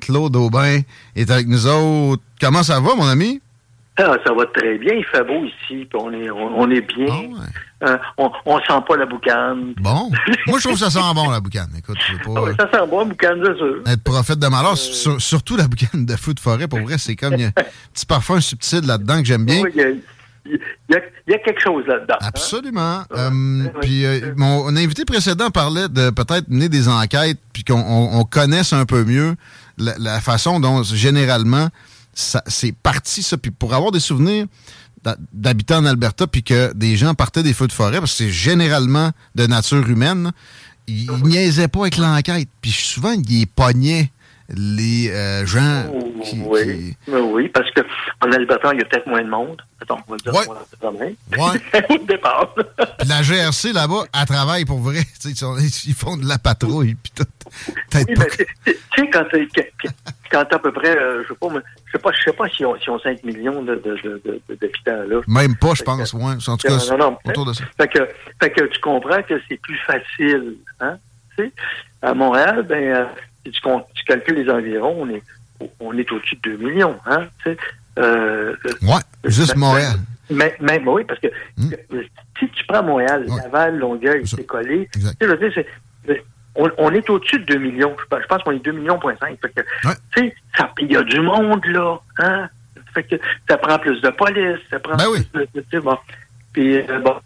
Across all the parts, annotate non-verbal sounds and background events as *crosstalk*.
Claude Aubin est avec nous autres. Comment ça va, mon ami? Ah, ça va très bien, il fait beau ici, puis on est, on, on est bien. Euh, on, on sent pas la boucane. Bon. Moi, je trouve que ça sent bon, *laughs* la boucane. Écoute, pas. Ah ça sent bon, la boucane, c'est sûr. Être prophète de malheur, sur- surtout la boucane de feu de forêt, pour vrai, c'est comme il y a un *laughs* petit parfum subtil là-dedans que j'aime bien. Oui, il y a, il y a- il y a quelque chose là-dedans. hein? Absolument. Euh, puis euh, mon invité précédent parlait de peut-être mener des enquêtes, puis qu'on on- on connaisse un peu mieux la, façon dont généralement c'est parti ça. Puis pour avoir des souvenirs d'habitants en Alberta, puis que des gens partaient des feux de forêt, parce que c'est généralement de nature humaine, ils, niaisaient pas avec l'enquête. Puis souvent, ils pognaient les euh, gens qui, oui, mais oui, parce que en Alberta, il y a peut-être moins de monde. Attends, on va dire Ouais. Ouais. *laughs* Au départ. Puis la GRC là-bas, elle travaille pour vrai. *laughs* Tu sais, Ils, font de la patrouille. Puis tout. Oui, pas. tu sais, quand quand à peu près, euh, je sais pas, je sais pas, je sais pas s'ils ont, s'ils ont 5 millions d'habitants, là. Même pas, je pense. Ouais. En tout cas, Non, non, autour de ça. Fait que, fait que tu comprends que c'est plus facile. Hein? Tu sais, à Montréal, ben, euh, si tu, tu calcules les environs, on est, on est au-dessus de 2 millions. Hein? Tu sais, euh, Ouais, juste Montréal. Mais, mais oui, parce que euh, si tu prends Montréal, Laval, Longueuil, c'est collé. Tu sais, je veux dire, c'est- on, on est au-dessus de 2 millions. Je pense- qu'on est 2 millions, point 5. Fait que, tu sais, ça- il y a du monde, là. Hein? Fait que ça prend plus de police, ça prend Ben plus de, de- tu sais, bon. Puis, euh, bon.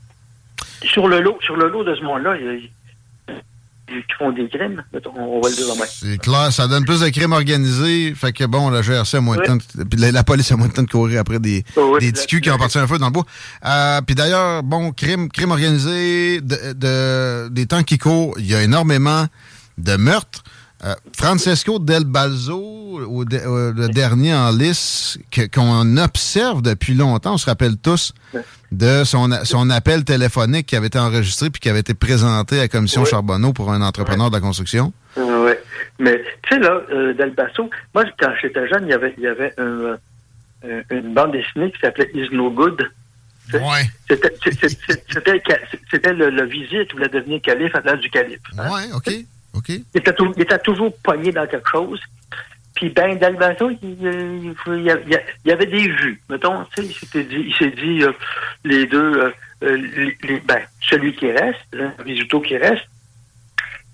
Sur le lot, sur le lot de ce monde-là, il y a- il y a- qui font des crimes, on va le dire de même. C'est clair, ça donne plus de crimes organisés. Fait que bon, la GRC a moins de temps. de- Puis la, la police a moins de temps de courir après des, des ticus qui ont parti un feu dans le bois. Euh, puis d'ailleurs, bon, crime, crime organisé, de, de- des temps qui courent, il y a énormément de meurtres. Euh, Francesco Del Balzo, au de- euh, le dernier en lice, qu'on observe depuis longtemps, on se rappelle tous de son, appel téléphonique qui avait été enregistré puis qui avait été présenté à la commission. Charbonneau pour un entrepreneur de la construction. Ouais. Mais, tu sais, là, euh, Delbasso, moi, quand j'étais jeune, il y avait, il y avait un, euh, un- une bande dessinée qui s'appelait Is No Good. Ouais. C'était le, le vizir qui voulait devenir calife à l'âge du calife. hein. Ouais, OK. OK. Il était, il était toujours pogné dans quelque chose. Puis ben, Dalbato, il, y avait des vues. Mettons, tu sais, il s'était dit, il s'est dit euh, les deux, euh, euh, ben, celui qui reste, le Visuto qui reste,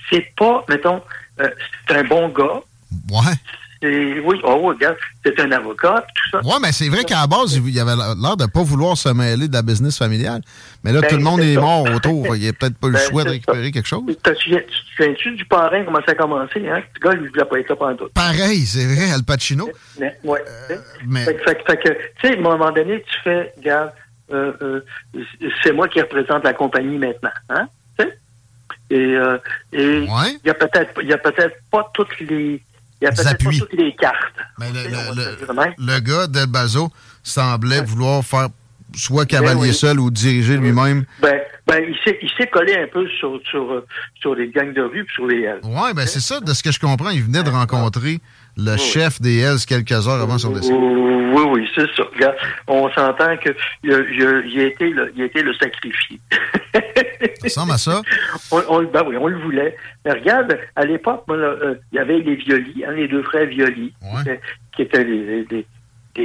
c'est pas, mettons, euh, c'est un bon gars. Ouais. Et oui, oh, regarde, c'est un avocat, tout ça. Ouais, mais c'est vrai qu'à la base, il y avait l'air de pas vouloir se mêler de la business familiale. Mais là, Ben, tout le monde est ça. mort autour. Il n'y a peut-être pas le Ben, choix de récupérer quelque chose. Tu te souviens- tu te souviens-tu du parrain, comment ça a commencé, hein? Ce gars, lui, il voulait pas être là pendant tout. Pareil, c'est vrai, Al Pacino. Mais, ouais. mais- Fait, que- fait que- fait que, tu sais, à un moment donné, tu fais, regarde, euh, euh, c'est moi qui représente la compagnie maintenant, hein? Et euh, et il y a peut-être il y a peut-être pas toutes les il a peut-être pas toutes les cartes. Mais le, le- de même. le gars d'El Bazo semblait vouloir faire soit cavalier Ben oui. seul ou diriger lui-même. Ben, ben, il s'est il s'est collé un peu sur sur euh, sur les gangs de rue sur les Hells. Ouais, ben c'est ça, de ce que je comprends. Il venait de rencontrer le chef des Hells quelques heures avant son décès. Oui, oui, c'est ça. Regarde, on s'entend que il a, été le, il a été le sacrifié. Ça ressemble à ça. *laughs* On, on- ben oui, on le voulait. Mais regarde, à l'époque, euh, il y avait les Violi, hein, les deux frères Violi, qui étaient, qui étaient des,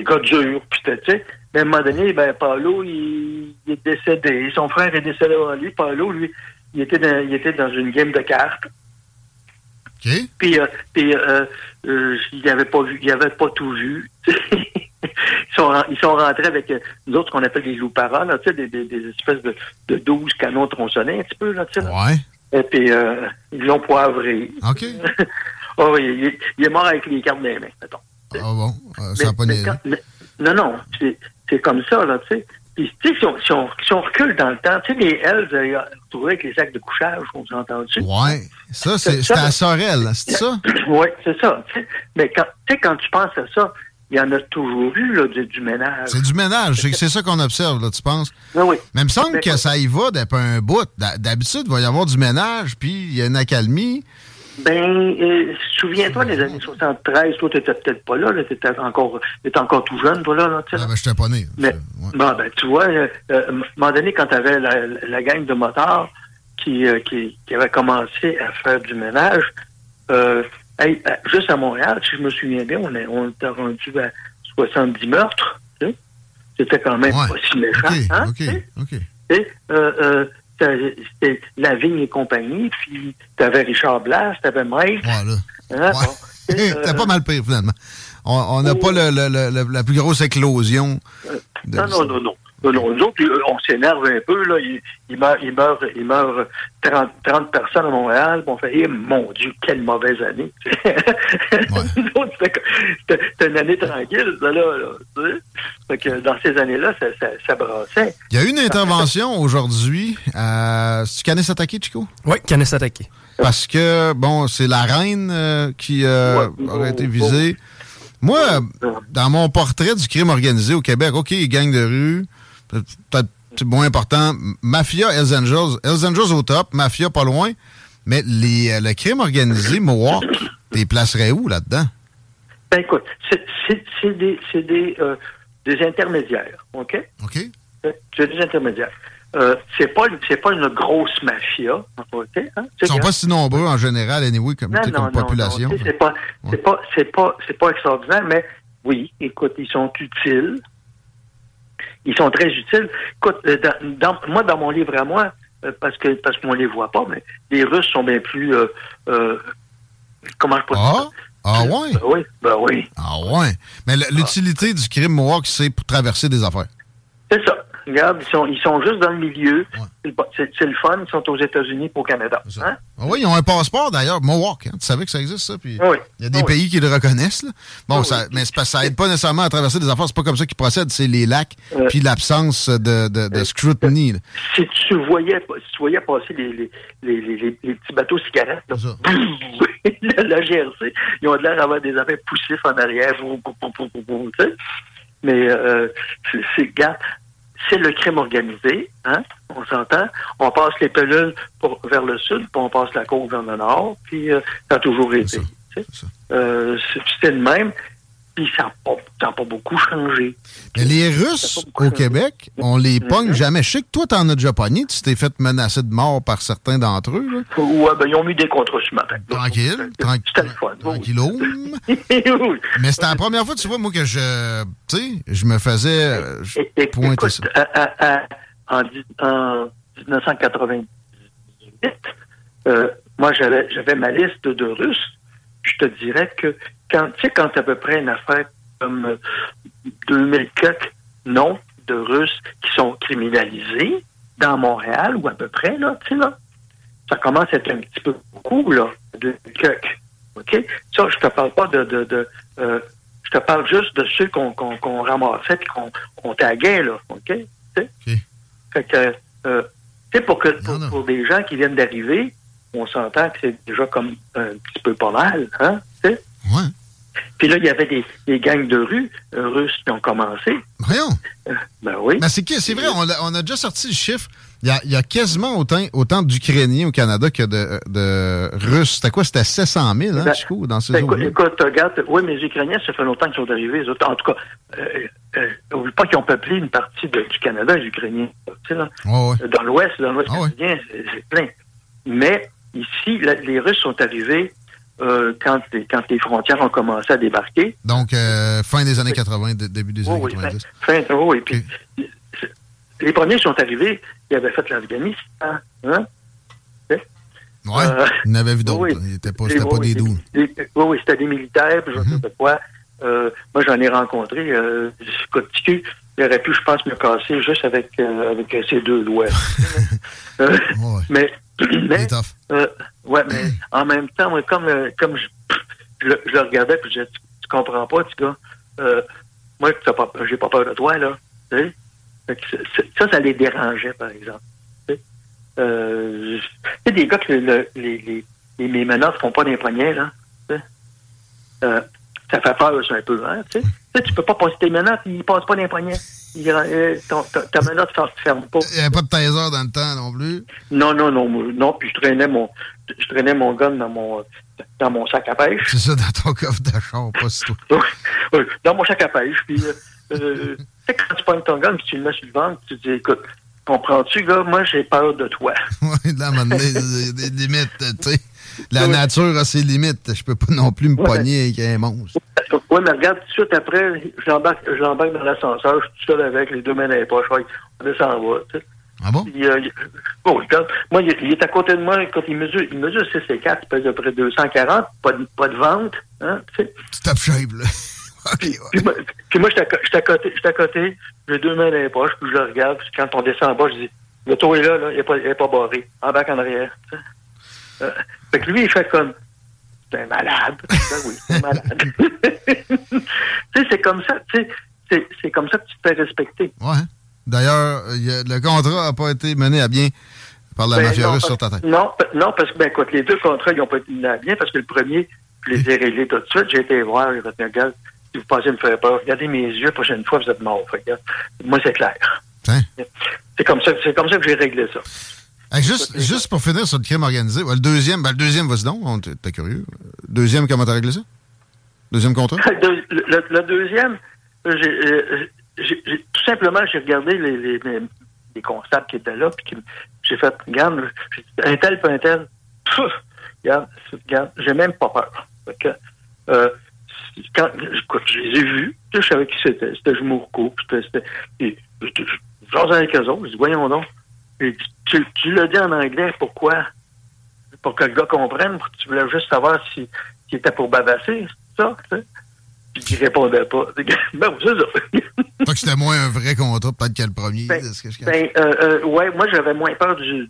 gars durs. Puis, tu sais, mais à un moment donné, ben, Paolo, il, il est décédé. Son frère est décédé avant lui. Paolo, lui, il était dans, il était dans une game de cartes. Puis, euh, puis euh, euh, ils n'avaient pas vu, ils n'avaient pas tout vu. *laughs* ils, sont, ils sont rentrés avec euh, nous autres qu'on appelle des louparas, là, tu sais, des, des, des espèces de, de 12 canons tronçonnés un petit peu, là. Ouais. Et puis, euh, ils l'ont poivré. OK. *laughs* oh, oui, il, est- il est mort avec les cartes les mains, mettons. Ah bon, euh, ça a pas Mais- quand- non, non, c'est comme ça, là, tu sais. Puis, tu sais, si on, si, on, si on recule dans le temps, tu sais, les Hells, euh, retrouvés avec les sacs de couchage, on s'est entendu. Ouais. Ça, c'est- à Sorel, c'est ça? *clears throat* Oui, c'est ça. Mais quand, tu sais, quand tu penses à ça, il y en a toujours eu là, du, du ménage. C'est du ménage. C'est ça qu'on observe, là, tu penses? Oui, oui. Mais il me semble que ça y va depuis un bout. D'ha- D'habitude, il va y avoir du ménage, puis il y a une accalmie. Ben, euh, souviens-toi des années 73, toi, t'étais peut-être pas là, là t'étais encore, t'étais encore tout jeune, toi, là, là tu sais. Ah, ben, je t'ai pas né. Mais, Ouais. bon, ben, tu vois, euh, euh, à un moment donné, quand tu avais la, la gang de motards qui, euh, qui, qui avait commencé à faire du ménage, hey, juste à Montréal, si je me souviens bien, on, est, on était rendu à 70 meurtres. tu sais. C'était quand même Ouais. pas si méchant. OK, hein, OK, tu sais. Euh, euh, c'était La Vigne et compagnie, puis t'avais Richard Blas, t'avais Mike. Voilà. hein, Ouais. bon, T'es *laughs* euh, pas mal pire, finalement. On n'a Oh. pas le- le- le- le- la plus grosse éclosion. de- Non, non, non, non. Non, nous autres, euh, on s'énerve un peu, là. Il, il meurt, il meurt, il meurt 30, 30 personnes à Montréal, on fait, eh, mon Dieu, quelle mauvaise année. *laughs* c'était une année tranquille, ça, là. là, tu sais. Fait que dans ces années-là, ça, ça, ça brassait. Il y a eu une intervention aujourd'hui. Euh, tu connais s'attaquer, Chico? Oui, Canis attaqué. Parce que, bon, c'est la reine euh, qui euh, Ouais. aurait été visée. Moi, euh, dans mon portrait du crime organisé au Québec, OK, gang de rue, peut-être moins important. Mafia, Hells Angels. Hells Angels au top, Mafia pas loin. Mais les, euh, le crime organisé, Mohawk, t'es placerais où là-dedans? Ben écoute, c'est- des, c'est des, euh, des intermédiaires, OK? OK? C'est des intermédiaires. Euh, c'est pas pas une grosse mafia, OK? Hein? Ils sont pas si nombreux en général, anyway, comme, tu sais, comme population. non, sais, c'est pas, pas, pas, c'est pas extraordinaire, mais oui, écoute, ils sont utiles. Ils sont très utiles. Écoute, euh, dans, dans- moi, dans mon livre à moi, euh, parce que parce qu'on les voit pas, mais les Russes sont bien plus, euh, euh, comment je peux Ah? dire? Ah ouais? Ben oui, ben oui. Ah ouais. Mais l'utilité du crime Mohawk, c'est pour traverser des affaires. C'est ça. Regarde, ils sont, ils sont juste dans le milieu. C'est le- C'est c'est le fun. Ils sont aux États-Unis pour au Canada. Hein? Ah oui, ils ont un passeport d'ailleurs, Mohawk. hein. Tu savais que ça existe, ça? Puis Oui. il y a des Oui. pays qui le reconnaissent. là. Bon, ça, mais ça aide pas nécessairement à traverser des affaires. C'est pas comme ça qu'ils procèdent. C'est les lacs, Euh, puis l'absence de, de, de scrutiny. là. Si tu voyais, si tu voyais passer les, les, les, les, les- les petits bateaux cigarettes, là, la, la GRC, ils ont de l'air d'avoir des affaires poussifs en arrière. Boum, tu sais. Mais euh, c'est- c'est le crime organisé, hein? On s'entend. On passe les pelules pour, vers le sud, puis on passe la côte vers le nord, puis euh, ça a toujours été. Euh, c'est- C'était le même, puis ça n'a pas, pas beaucoup changé. Mais les Russes au Québec, on les Mhm. pogne jamais. Je sais que toi, t'en as déjà pogné. Tu t'es fait menacer de mort par certains d'entre eux. là. Ouais, ben, ils ont mis des contrats ce matin. Tranquille. C'était le fun. Tranquillou. Oui. *laughs* Mais c'était la première fois, tu vois, moi, que je. Tu sais, je me faisais euh, je et- pointer écoute, ça. à- à- à- en, dix- en 1998, euh, moi, j'avais ma liste de Russes. Je te dirais que quand tu sais, quand à peu près une affaire comme euh, 2000 quelques noms de Russes qui sont criminalisés dans Montréal, ou à peu près, là, tu sais, là, ça commence à être un petit peu beaucoup, là, de quelques. OK? Ça, je te parle pas de... de, de euh, je te parle juste de ceux qu'on qu'on ramassait et qu'on taguait, là. OK? Fait que, euh, tu sais, pour, que, pour, pour des gens qui viennent d'arriver, on s'entend que c'est déjà comme un petit peu pas mal, hein? Puis là, il y avait des, des gangs de rue euh, russes qui ont commencé. Voyons. Ben oui. Mais c'est qui- c'est vrai, on a, on a déjà sorti le chiffre. Il y a, il y a quasiment autant, autant d'Ukrainiens au Canada que de, de Russes. C'était quoi? C'était 700 000, hein, Ben, Chico, dans ces Ben, eaux-là? écoute, regarde, oui, mais les Ukrainiens, ça fait longtemps qu'ils sont arrivés. les autres. En tout cas, euh, euh, oublie pas qu'ils ont peuplé une partie de- du Canada, les Ukrainiens. Là, ouais. Dans l'Ouest, dans l'Ouest canadien, c'est c'est plein. Mais ici, la- les Russes sont arrivés euh, quand, les, quand les frontières ont commencé à débarquer. Donc, euh, fin des années 80, dé- début des années oui, 90. fin, fin- oui, puis les premiers qui sont arrivés, ils avaient fait l'Afghanistan. Hein? Ouais, Euh, il en avait vu d'autres. oui. pas, Et c'était pas oui, des doux. des- des- Oui, oui, c'était des militaires, puis je Mhm. sais pas quoi. Euh, moi, j'en ai rencontré. Euh, écoute, Ticu, il aurait pu, je pense, me casser juste avec, euh, avec ses deux doigts. *laughs* Euh, Ouais, mais, mais euh, ouais, mais en même temps, moi, comme, euh, comme je, je, le- je le regardais, puis je disais, tu, tu comprends pas, petit gars. Euh, moi, j'ai pas peur de toi, là. Tu sais? Ça, ça les dérangeait, par exemple. Tu sais, euh, tu des gars que le- les, les, les, les menottes font pas des poignets, là. Tu sais? Ça fait peur, ça, un peu, hein, tu sais. Tu peux pas passer tes menottes, ils passent pas des poignets. Ils, euh, ton- ta, ta menotte ne ferme pas. Il n'y avait pas de taser dans le temps non plus? Non, non, non, non, puis je traînais mon, je traînais mon gun dans mon, dans mon sac à pêche. C'est ça dans ton coffre d'achat, pas si. Oui, dans mon sac à pêche. Puis, euh, euh, tu sais, quand tu pognes ton gun, puis tu le mets sur le ventre, tu te dis, écoute, comprends-tu, gars, moi, j'ai peur de toi. *laughs* Ouais, là, à un moment donné, des limites, tu sais. La Oui. nature a ses limites. Je peux pas non plus me Ouais. pogner avec un monstre. Oui, mais regarde, tout de suite après, je l'embarque, je l'embarque dans l'ascenseur, je suis tout seul avec, les deux mains dans les poches, on descend en bas, tu sais. Ah bon? Euh, il- oh, regarde, moi, il, il est à côté de moi, quand il mesure, il mesure 6 et 4, il pèse à peu près 240, pas de, pas de vente, hein, tu tapes shape, là. *laughs* Puis, ouais. puis moi, puis moi, j'étais à côté, j'étais à côté, j'ai deux mains dans les poches, puis je le regarde, puis quand on descend en bas, je dis, le tour est là, là, il n'est pas, pas barré, en bas en arrière. Euh, fait que lui, il fait comme, c'est un malade. Ben oui, c'est un malade. *laughs* *laughs* tu sais, c'est comme ça, tu sais, c'est, c'est comme ça que tu te fais respecter. Ouais. D'ailleurs, a- le contrat n'a pas été mené à bien par la Ben, mafia non, russe sur ta tête. Non, non, parce que, ben, écoute, les deux contrats, ils n'ont pas été menés à bien, parce que le premier, je les ai réglés tout de suite. J'ai été voir, j'ai fait, regarde, si vous pensez me faire peur, regardez mes yeux, la prochaine fois, vous êtes mort. Regarde, moi, c'est clair. Hein? C'est comme ça, c'est comme ça que j'ai réglé ça. Juste, juste pour finir sur le crime organisé, le deuxième, ben, le deuxième, vas-y donc, on- t'es curieux. Deuxième, comment t'as réglé ça? Deuxième contrat? *laughs* Le, le- deuxième, euh, j'ai- tout simplement, j'ai regardé les, les, les, les constables qui étaient là, puis j'ai fait, regarde, un tel, pas un tel. Regarde, j'ai même pas peur. Que, euh, quand, je les ai vus, je savais qui c'était. C'était Jumourco, puis c'était, c'était, et, je, je, je jasais avec eux autres, je dis, voyons donc. Et tu, tu, l'as dit en anglais, pourquoi? Pour que le gars comprenne, pour que tu voulais juste savoir si, s'il était pour bavasser, c'est ça, tu sais? Puis il répondait pas. *laughs* Ben, oui, c'est ça. Fait que c'était moins un vrai contrat, peut-être que le premier. Ben, c'est ce que je ben, euh, euh, ouais, moi, j'avais moins peur du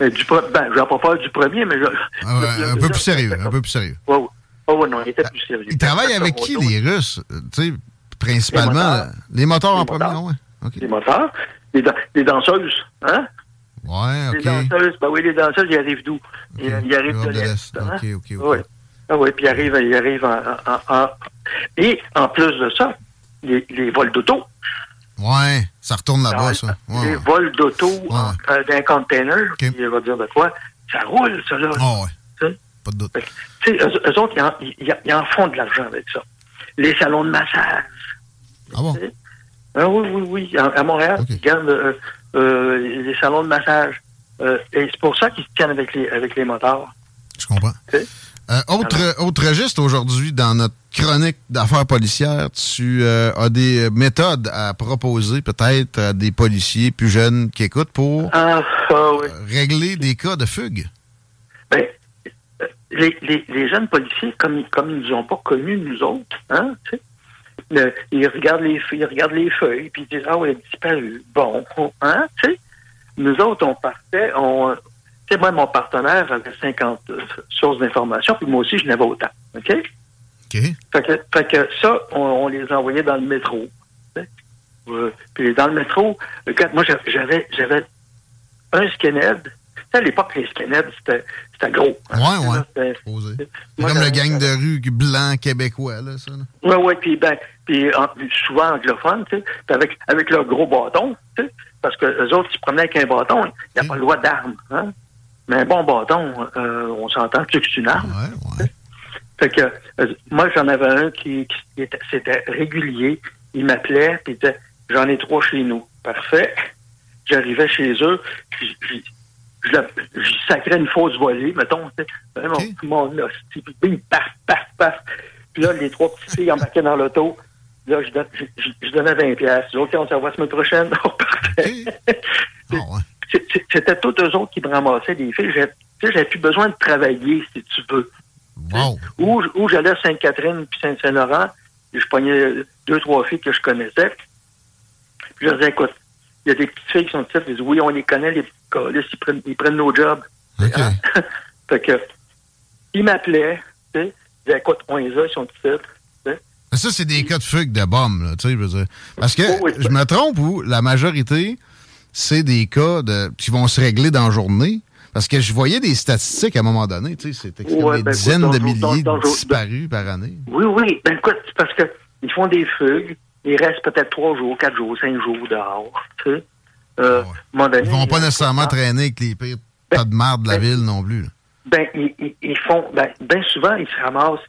Mais du, ben, j'ai pas peur du premier, mais je, Ah ouais, un peu plus sérieux, un peu plus sérieux. Ouais, ouais. Oh, ouais, non, il était plus sérieux. Ils travaillent avec qui, les Russes? Euh, Tu sais, principalement, Les moteurs. les moteurs en Les premier, ah ouais. Les moteurs, les, dan- les danseuses, hein? Ouais, Les OK. danseuses, ben oui, les danseuses, ils arrivent d'où? Ils, Ok. ils arrivent de l'Est. hein? Ok, ok, ok. Oui. Ah oui, puis ils arrivent, ils arrivent en, en- en- en- Et en plus de ça, les, les vols d'auto. Ouais, ça retourne là-bas, ça. Ouais, les ouais. vols d'auto euh, d'un container, il va dire de quoi? Ça roule, ça, là. Sais? pas de doute. Que, eux, eux autres, ils en, ils, ils en font de l'argent avec ça. Les salons de massage. Ah bon? Ah oui, oui, oui. À, à Montréal, ils gardent euh, euh, les salons de massage. Euh, et c'est pour ça qu'ils se tiennent avec les, avec les moteurs. Je comprends. Euh, autre, autre registre aujourd'hui, dans notre chronique d'affaires policières, tu euh, as des méthodes à proposer peut-être à des policiers plus jeunes qui écoutent pour Ah, ah oui. régler des cas de fugue? Ben, euh, les, les, les jeunes policiers, comme, comme ils nous ont pas connus, nous autres, hein, tu sais, le- il regarde les feuilles, il regarde les feuilles, puis il dit ah oui, elle a disparu. Bon, hein, tu sais. Nous autres, on partait, on, sais, moi, mon partenaire avait 50 euh, sources d'informations, puis moi aussi, je n'avais autant. OK? OK. Fait que, fait que ça, on, on les envoyait dans le métro. Euh, puis dans le métro, moi, j'a- j'avais, j'avais un skinhead. Tu sais, à l'époque, les skinheads, c'était, c'était gros. hein. Ouais, ouais. C'était- comme le gang de rue blanc québécois, là, ça. là. Oui, oui, puis ben, puis en- souvent anglophone, tu sais, puis avec, avec leur gros bâton, tu sais, parce que les autres, ils se promenaient avec un bâton, il n'y a pas le droit d'armes, hein. Mais bon bâton, euh, on s'entend que c'est une arme. Ouais, ouais. Fait que euh, moi, j'en avais un qui, qui était, c'était régulier. Il m'appelait, puis il disait J'en ai trois chez nous. Parfait. J'arrivais chez eux, puis je, je, je sacrais une fausse volée, mettons, tu sais. Ben, Ok. Mon, mon hostie, puis bing, paf, paf, paf. Puis là, les trois petites filles embarquaient dans l'auto. Là, je, donne- je, je- je donnais 20 piastres. Je dis, OK, on se revoit la semaine prochaine. *laughs* On partait. Ah, ouais. C'était tous eux autres qui me ramassaient des filles. J'avais plus besoin de travailler, si tu veux. Wow. Où, où j'allais à Sainte-Catherine puis Saint-Saint-Laurent, et je pognais deux, trois filles que je connaissais. Puis je leur disais, écoute, il y a des petites filles qui sont petites. Ils disent, oui, on les connaît, les petits ils prennent, ils prennent nos jobs. OK. Hein? *laughs* fait que, ils m'appelaient, tu sais, ils disaient, écoute, on les a, ils sont petites. ça, c'est des cas de fugue de bombes, là, tu sais, je veux dire. Parce que, Oh, oui. je me trompe ou la majorité, c'est des cas de, qui vont se régler dans la journée. Parce que je voyais des statistiques à un moment donné, tu sais, comme Ouais, des ben, dizaines écoute, de milliers dans- disparus par année. Oui, oui. Ben écoute, c'est parce que ils font des fugues, ils restent peut-être trois jours, quatre jours, cinq jours dehors. Tu sais. Euh, Ouais. à un moment donné, Ils vont pas euh, nécessairement ah, traîner avec les pires tas de marde de la ben, ville non plus. là. Ben, ils, ils- ils font, ben, ben souvent, ils se ramassent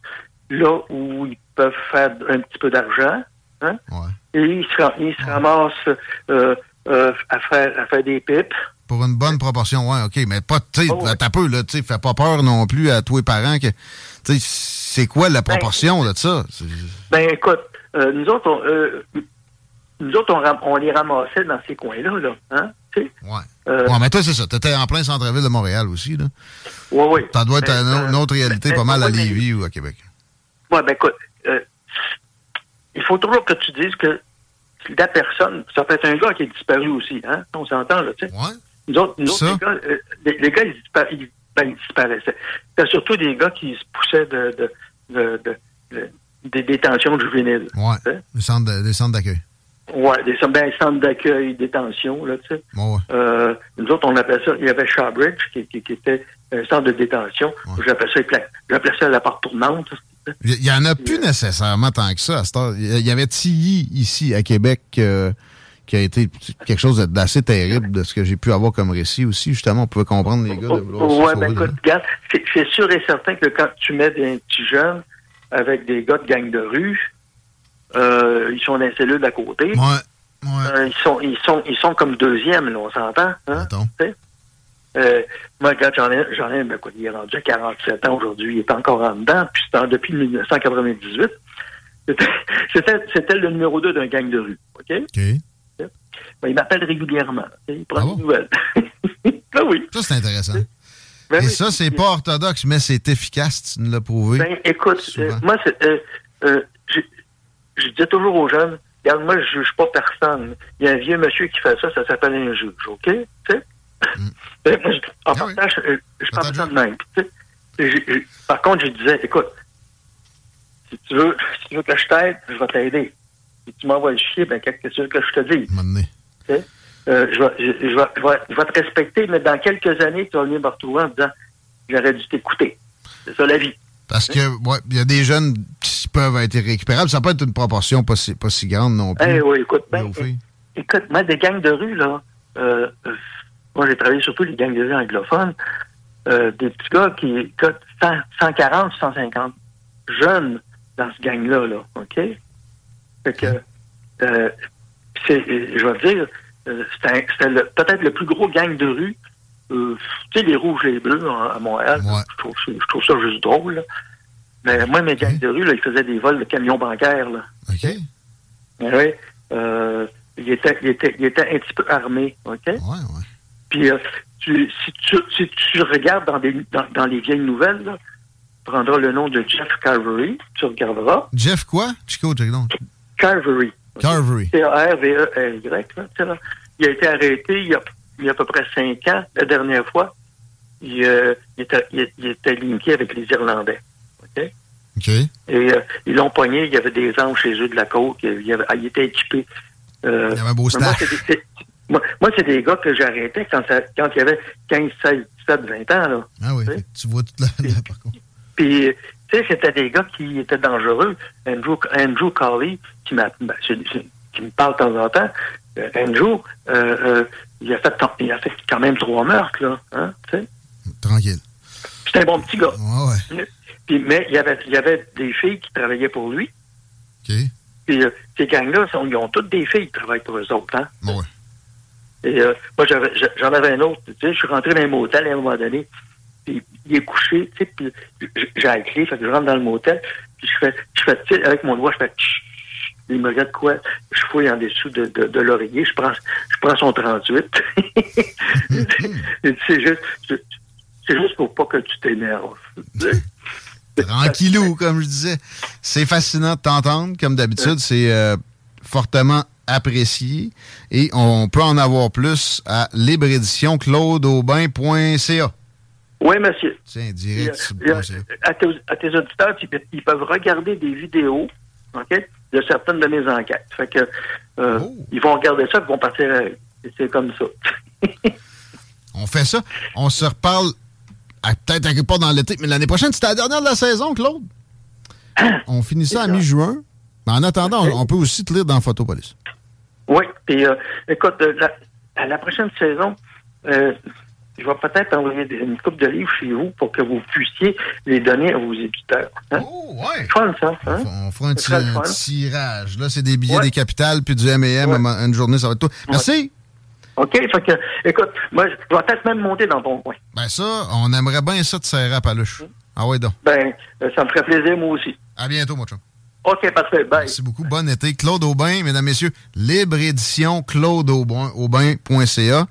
là où ils peuvent faire un petit peu d'argent, hein, Ouais. et ils se, ils se ramassent euh, euh, à, faire, à faire des pipes. Pour une bonne proportion, ouais, OK. Mais pas, tu sais, Oh, ouais. t'as peu, là, tu sais, fais pas peur non plus à tous les parents que, tu sais, c'est quoi la proportion là, de ça? Ben, écoute, euh, nous autres, on, euh, nous autres, on, les ramassait dans ces coins-là, là, hein, tu sais. Ouais. Ouais, mais toi, c'est ça. T'étais en plein centre-ville de Montréal aussi, là. ouais, ouais. Ça doit être Ben, une, autre- réalité ben, pas mal à mais- Lévis ou à Québec. Ouais, ben écoute, il faut toujours que tu dises que la personne, ça peut être un gars qui est disparu aussi, hein? On s'entend, là, tu sais. Ouais. Nous autres, nous autres les gars, euh, les, les gars, ils, dispa- ils- ben, ils disparaissaient. C'était surtout des gars qui se poussaient de, de, de, de- de- des détentions juvéniles. Ouais. Hein? Des centres d'accueil. Ouais, des ben, centres d'accueil, détention, là, tu sais. Ouais. Euh, nous autres, on appelait ça, il y avait Shawbridge, qui, qui, qui était un centre de détention. Ouais. J'appelais ça, j'appelais ça la porte tournante. Il y- y en a plus nécessairement tant que ça. Il y avait Tilly ici à Québec euh, qui a été quelque chose d'assez terrible de ce que j'ai pu avoir comme récit aussi. Justement, on pouvait comprendre les gars de vouloir sauver ben écoute, regarde, c'est c'est sûr et certain que quand tu mets des petits jeunes avec des gars de gang de rue, euh, ils sont dans les cellules d'à côté. Ouais. Ouais. Euh, ils sont ils sont ils sont comme deuxième, là, on s'entend. Hein? Euh, moi, quand j'en ai, j'en ai, ben, quoi, il est rendu à 47 ans aujourd'hui, il est encore en dedans, puis en- depuis 1998. C'était- *laughs* C'était c'était le numéro 2 d'un gang de rue, OK? OK. Ben, il m'appelle régulièrement. Il prend Ah des nouvelles. *laughs* ben oui. Ça, c'est intéressant. Ben Et oui. ça, c'est pas orthodoxe, mais c'est efficace, tu nous l'as prouvé. Ben, écoute, euh, moi, c'est, euh, je, je dis toujours aux jeunes, regarde, moi, je juge pas personne. Il y a un vieux monsieur qui fait ça, ça s'appelle un juge, OK? Moi, je- en Ah oui. partant, je, je C'est pense ta ça de même. je- je- par contre, je disais, écoute, si tu veux, si tu veux que je t'aide, je vais t'aider. Si tu m'envoies le chier, ben, qu'est-ce que tu veux que je te dise? Euh, je, vais, je, je vais, je, vais, je vais te respecter, mais dans quelques années, tu vas venir me retrouver en disant, j'aurais dû t'écouter. C'est ça la vie. Parce que, ouais, il y a des jeunes qui peuvent être récupérables. Ça peut être une proportion pas si, pas si grande non plus. Eh oui, écoute, ben. Écoute, moi, des gangs de rue, là, euh, euh, moi, j'ai travaillé surtout les gangs de rue anglophones, euh, des petits gars qui, 100, 140, 150 jeunes dans ce gang-là, là, OK? Fait que, euh, c'est, je vais te dire, euh, c'était, peut-être le plus gros gang de rue, euh, tu sais, les rouges et les bleus hein, à Montréal, Ouais. je, trouve, ça- je trouve ça juste drôle, là. Mais moi, mes gangs de rue, là, ils faisaient des vols de camions bancaires, là. OK? Oui. Euh, il, était, il, était, il était un petit peu armé, OK? Ouais, ouais. Puis euh, tu, si, tu, si tu regardes dans, des, dans, dans les vieilles nouvelles, là, tu prendras le nom de Jeff Carvery, tu regarderas. Jeff quoi? Chico, donc. Carvery. Carvery. C-A-R-V-E-R-Y. Il a été arrêté il y a, il y a à peu près cinq ans, la dernière fois. Il, euh, il, était, il, il, était, linké avec les Irlandais. OK? OK. Et euh, ils l'ont pogné. Il y avait des anges chez eux de la côte. Il, avait, il était équipé. Euh, il y avait un beau staff. Moi, moi, c'est des gars que j'arrêtais quand, ça, quand il y avait 15, 16, 17, 20 ans. Là. Ah oui, tu vois toute la... *laughs* par contre. Puis, tu sais, c'était des gars qui étaient dangereux. Andrew, Andrew Carley, qui, m'a, ben, qui me parle de temps en temps, euh, Andrew, euh, euh, il, a fait, il a fait quand même trois meurtres, là. Hein? Tranquille. C'était un bon petit gars. Ouais. Puis, mais il y, avait, il y avait des filles qui travaillaient pour lui. OK. Puis, euh, ces gangs-là, ils ont toutes des filles qui travaillent pour eux autres, hein? Ouais. Et euh, moi, j'en avais un autre. Tu sais, je suis rentré dans un motel à un moment donné. Puis il est couché, tu sais, puis j'ai la clé, fait que je rentre dans le motel, puis je fais, je fais, tu sais, avec mon doigt, je fais, il me regarde quoi? Je fouille en dessous de, de, de l'oreiller, je prends, je prends son 38. *laughs* c'est juste, c'est juste pour pas que tu t'énerves. Tranquillou, comme je disais. C'est fascinant de t'entendre, comme d'habitude. C'est euh, fortement apprécié. Et on peut en avoir plus à libreéditionclaudeaubin.ca. Oui, monsieur. Tiens, direct. Euh, à, tes, à, tes, auditeurs, ils peuvent regarder des vidéos de certaines de mes enquêtes. Fait que euh, oh. ils vont regarder ça, ils vont partir. C'est comme ça. *laughs* on fait ça. On se reparle peut-être pas dans l'été, mais l'année prochaine, c'était la dernière de la saison, Claude. on finit ça à mi-juin. Mais en attendant, on, on, peut aussi te lire dans Photopolis. Oui, puis euh, écoute, la, à la prochaine saison, euh, je vais peut-être envoyer une coupe de livres chez vous pour que vous puissiez les donner à vos éditeurs. Hein? Oh, ouais! Fun, ça. Hein? On, fera un, tir, un tirage. Là, c'est des billets ouais. des capitales puis du M&M. Ouais. Une journée, ça va être tout. Merci! OK, fait que, écoute, moi, je vais peut-être même monter dans ton coin. Ben ça, on aimerait bien ça de serrer à paluche. Mmh. Ah ouais, donc. Ben, ça me ferait plaisir, moi aussi. À bientôt, mon chum. OK, parfait. Bye. Merci beaucoup. Bon été. Claude Aubin, mesdames, messieurs. Libre édition claudeaubin.ca.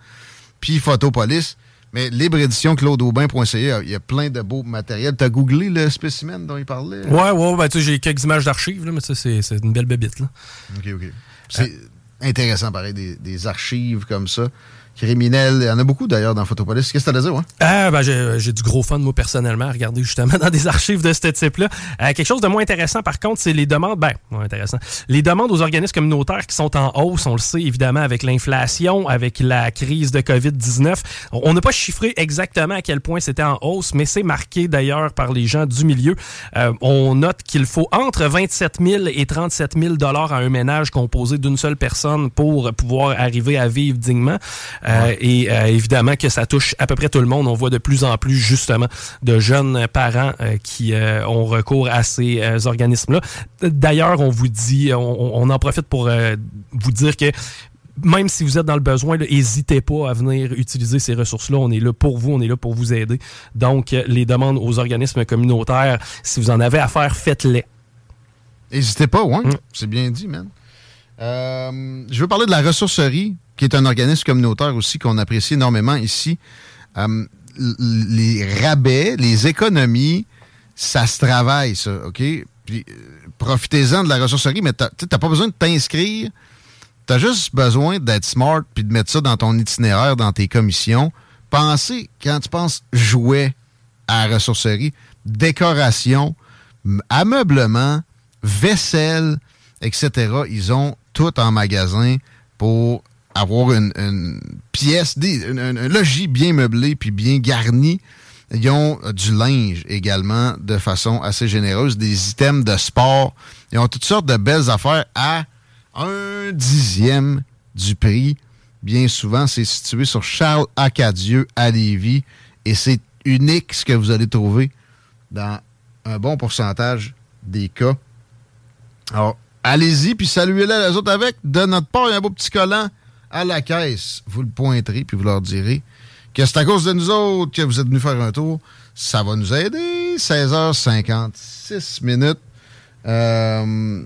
Puis Photopolis. Mais libre édition claudeaubin.ca, il y a plein de beaux matériels. T'as googlé le spécimen dont il parlait? Ouais, ouais, ben, tu sais, j'ai quelques images d'archives, là, mais ça, c'est une belle bébite, là. OK, OK. C'est euh, intéressant, pareil, des, des archives comme ça criminels. Il y en a beaucoup d'ailleurs dans Photopolis. Qu'est-ce que tu as à dire, ouais? Ah, ben, j'ai du gros fun, moi, personnellement, à regarder justement *laughs* dans des archives de ce type-là. Euh, quelque chose de moins intéressant, par contre, c'est les demandes. Ben, moins intéressant. Les demandes aux organismes communautaires qui sont en hausse, on le sait, évidemment, avec l'inflation, avec la crise de COVID-19. On n'a pas chiffré exactement à quel point c'était en hausse, mais c'est marqué d'ailleurs par les gens du milieu. Euh, on note qu'il faut entre 27 000 et 37 000 dollars à un ménage composé d'une seule personne pour pouvoir arriver à vivre dignement. Euh, et euh, évidemment que ça touche à peu près tout le monde. On voit de plus en plus justement de jeunes parents euh, qui ont recours à ces organismes-là. D'ailleurs, on vous dit, on, on, en profite pour vous dire que même si vous êtes dans le besoin, n'hésitez pas à venir utiliser ces ressources-là. On est là pour vous, on est là pour vous aider. Donc, les demandes aux organismes communautaires, si vous en avez à faire, faites-les. N'hésitez pas, ouais. Mm. C'est bien dit, man. je veux parler de la ressourcerie qui est un organisme communautaire aussi qu'on apprécie énormément ici. Euh, les rabais, les économies, ça se travaille, ça, OK? Puis euh, profitez-en de la ressourcerie, mais tu n'as pas besoin de t'inscrire. Tu as juste besoin d'être smart puis de mettre ça dans ton itinéraire, dans tes commissions. Pensez, quand tu penses jouet à ressourcerie, décoration, ameublement, vaisselle, etc. Ils ont tout en magasin pour avoir une, pièce, un, logis bien meublé puis bien garni. Ils ont du linge également de façon assez généreuse, des items de sport. Ils ont toutes sortes de belles affaires à un dixième du prix. Bien souvent, c'est situé sur Charles Acadieux à Lévis et c'est unique ce que vous allez trouver dans un bon pourcentage des cas. Alors, allez-y, puis saluez-les les autres avec. De notre part, il y a un beau petit collant à la caisse, vous le pointerez, puis vous leur direz que c'est à cause de nous autres que vous êtes venus faire un tour. Ça va nous aider. 16h56 minutes. Euh,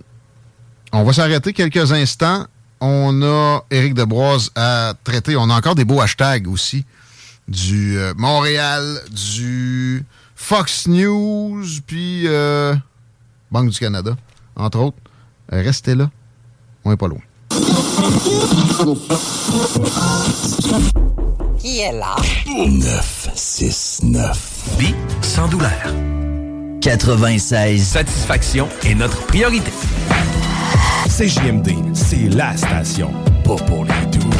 on va s'arrêter quelques instants. On a Éric Debroise à traiter. On a encore des beaux hashtags aussi. Du euh, Montréal, du Fox News, puis euh, Banque du Canada, entre autres. restez là. On est pas loin. Qui est là? 969. Vie sans douleur. 96. Satisfaction est notre priorité. CJMD, c'est la station. Pas pour les doux.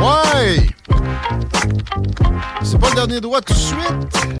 Ouais! C'est pas le dernier droit tout de suite.